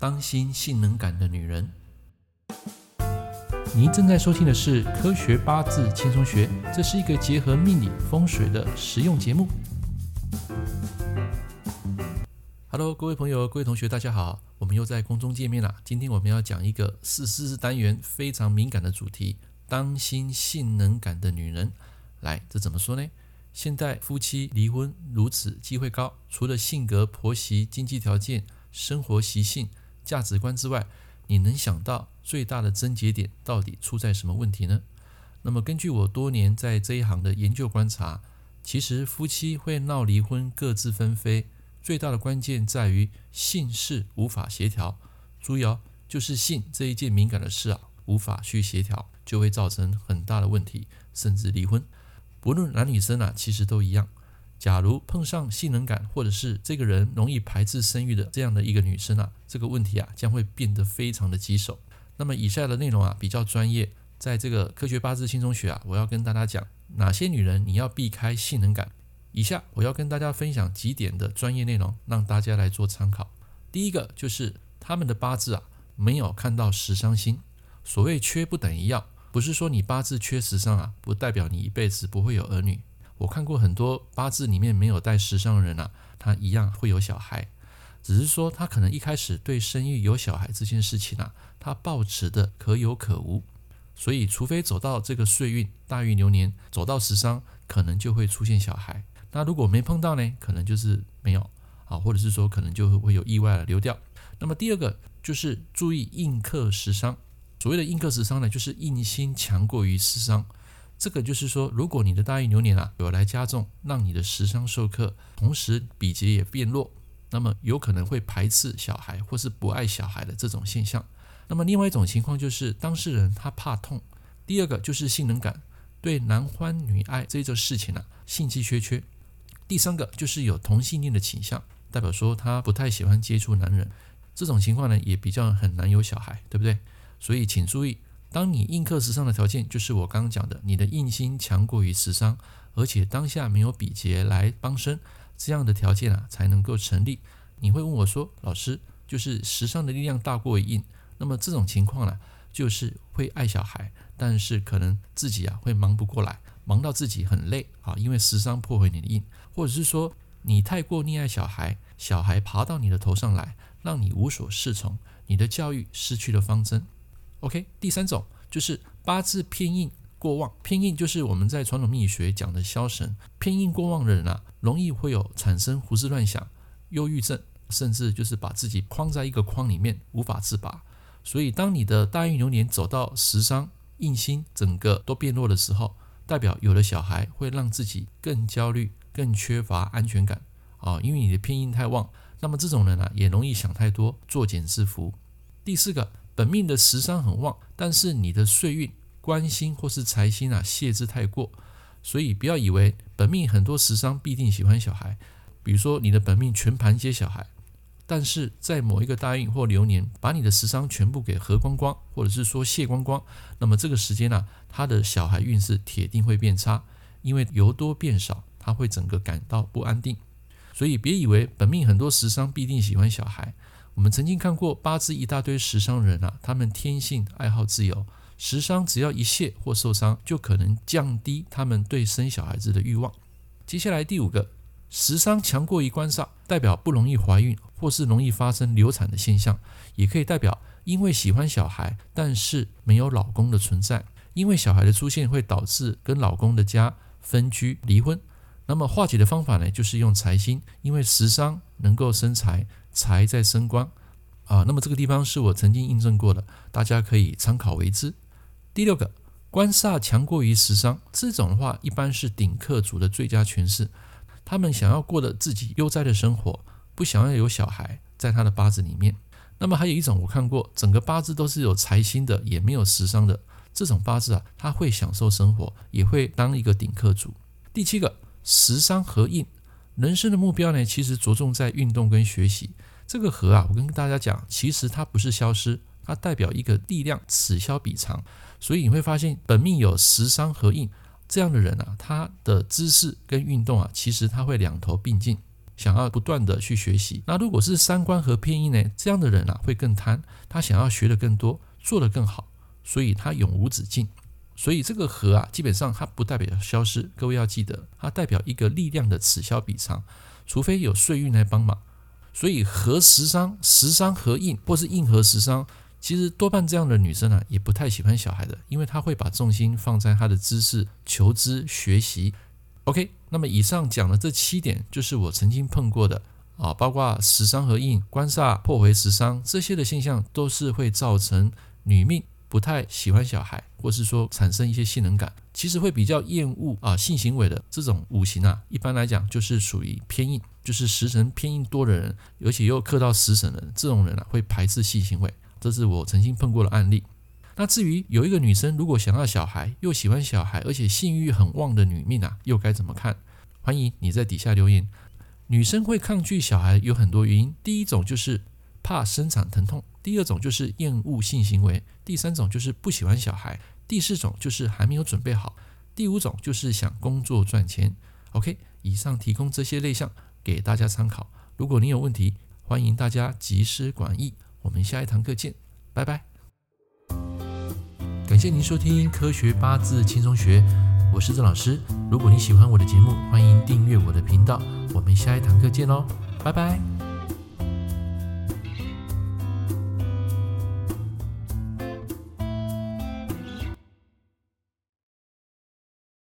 当心性能感的女人。您正在收听的是《科学八字轻松学》，这是一个结合命理风水的实用节目。Hello，各位朋友、各位同学，大家好，我们又在空中见面了。今天我们要讲一个四四单元非常敏感的主题：当心性能感的女人。来，这怎么说呢？现代夫妻离婚如此机会高，除了性格、婆媳、经济条件、生活习性、价值观之外，你能想到最大的症结点到底出在什么问题呢？那么根据我多年在这一行的研究观察，其实夫妻会闹离婚、各自分飞，最大的关键在于性事无法协调。注意哦，就是性这一件敏感的事啊，无法去协调，就会造成很大的问题，甚至离婚。不论男女生啊，其实都一样。假如碰上性能感，或者是这个人容易排斥生育的这样的一个女生啊，这个问题啊将会变得非常的棘手。那么以下的内容啊比较专业，在这个科学八字轻松学啊，我要跟大家讲哪些女人你要避开性能感。以下我要跟大家分享几点的专业内容，让大家来做参考。第一个就是他们的八字啊没有看到食伤星，所谓缺不等于要。不是说你八字缺食伤啊，不代表你一辈子不会有儿女。我看过很多八字里面没有带食伤的人啊，他一样会有小孩，只是说他可能一开始对生育有小孩这件事情啊，他抱持的可有可无。所以，除非走到这个岁运大运流年，走到食伤，可能就会出现小孩。那如果没碰到呢，可能就是没有啊，或者是说可能就会有意外了流掉。那么第二个就是注意印克食伤。所谓的印克食伤呢，就是印星强过于食伤。这个就是说，如果你的大运流年啊有来加重，让你的食伤受克，同时比劫也变弱，那么有可能会排斥小孩或是不爱小孩的这种现象。那么另外一种情况就是当事人他怕痛。第二个就是性能感，对男欢女爱这种事情啊兴趣缺缺。第三个就是有同性恋的倾向，代表说他不太喜欢接触男人。这种情况呢也比较很难有小孩，对不对？所以请注意，当你印克时伤的条件，就是我刚刚讲的，你的印心强过于时伤，而且当下没有比劫来帮身，这样的条件啊才能够成立。你会问我说，老师，就是时伤的力量大过于印，那么这种情况呢，就是会爱小孩，但是可能自己啊会忙不过来，忙到自己很累啊，因为时伤破坏你的印，或者是说你太过溺爱小孩，小孩爬到你的头上来，让你无所适从，你的教育失去了方针。OK，第三种就是八字偏印过旺，偏印就是我们在传统命理学讲的消神。偏印过旺的人啊，容易会有产生胡思乱想、忧郁症，甚至就是把自己框在一个框里面无法自拔。所以，当你的大运流年走到食伤印星整个都变弱的时候，代表有了小孩会让自己更焦虑、更缺乏安全感啊，因为你的偏印太旺。那么这种人啊，也容易想太多、作茧自缚。第四个。本命的食伤很旺，但是你的岁运官星或是财星啊泄之太过，所以不要以为本命很多食伤必定喜欢小孩。比如说你的本命全盘接小孩，但是在某一个大运或流年把你的食伤全部给合光光，或者是说泄光光，那么这个时间呢、啊，他的小孩运势铁定会变差，因为由多变少，他会整个感到不安定。所以别以为本命很多食伤必定喜欢小孩。我们曾经看过八字一大堆食伤人啊，他们天性爱好自由，食伤只要一泄或受伤，就可能降低他们对生小孩子的欲望。接下来第五个，食伤强过于官煞，代表不容易怀孕或是容易发生流产的现象，也可以代表因为喜欢小孩，但是没有老公的存在，因为小孩的出现会导致跟老公的家分居离婚。那么化解的方法呢，就是用财星，因为食伤能够生财。财在生官啊，那么这个地方是我曾经印证过的，大家可以参考为之。第六个，官煞强过于食伤，这种的话一般是顶客族的最佳诠释。他们想要过的自己悠哉的生活，不想要有小孩在他的八字里面。那么还有一种我看过，整个八字都是有财星的，也没有食伤的这种八字啊，他会享受生活，也会当一个顶客族。第七个，食伤合印。人生的目标呢，其实着重在运动跟学习。这个合啊，我跟大家讲，其实它不是消失，它代表一个力量，此消彼长。所以你会发现，本命有食伤合印这样的人啊，他的知识跟运动啊，其实他会两头并进。想要不断的去学习。那如果是三观合偏印呢？这样的人啊会更贪，他想要学的更多，做得更好，所以他永无止境。所以这个合啊，基本上它不代表消失，各位要记得，它代表一个力量的此消彼长，除非有岁运来帮忙。所以合时伤，时伤合印，或是印合时伤，其实多半这样的女生啊，也不太喜欢小孩的，因为她会把重心放在她的知识、求知、学习。OK，那么以上讲的这七点，就是我曾经碰过的啊，包括食伤合印、官煞破回食伤这些的现象，都是会造成女命。不太喜欢小孩，或是说产生一些性能感，其实会比较厌恶啊性行为的这种五行啊，一般来讲就是属于偏硬，就是食神偏硬多的人，而且又克到食神的人，这种人啊会排斥性行为，这是我曾经碰过的案例。那至于有一个女生如果想要小孩，又喜欢小孩，而且性欲很旺的女命啊，又该怎么看？欢迎你在底下留言。女生会抗拒小孩有很多原因，第一种就是怕生产疼痛。第二种就是厌恶性行为，第三种就是不喜欢小孩，第四种就是还没有准备好，第五种就是想工作赚钱。OK，以上提供这些类项给大家参考。如果您有问题，欢迎大家集思广益。我们下一堂课见，拜拜。感谢您收听《科学八字轻松学》，我是郑老师。如果你喜欢我的节目，欢迎订阅我的频道。我们下一堂课见喽，拜拜。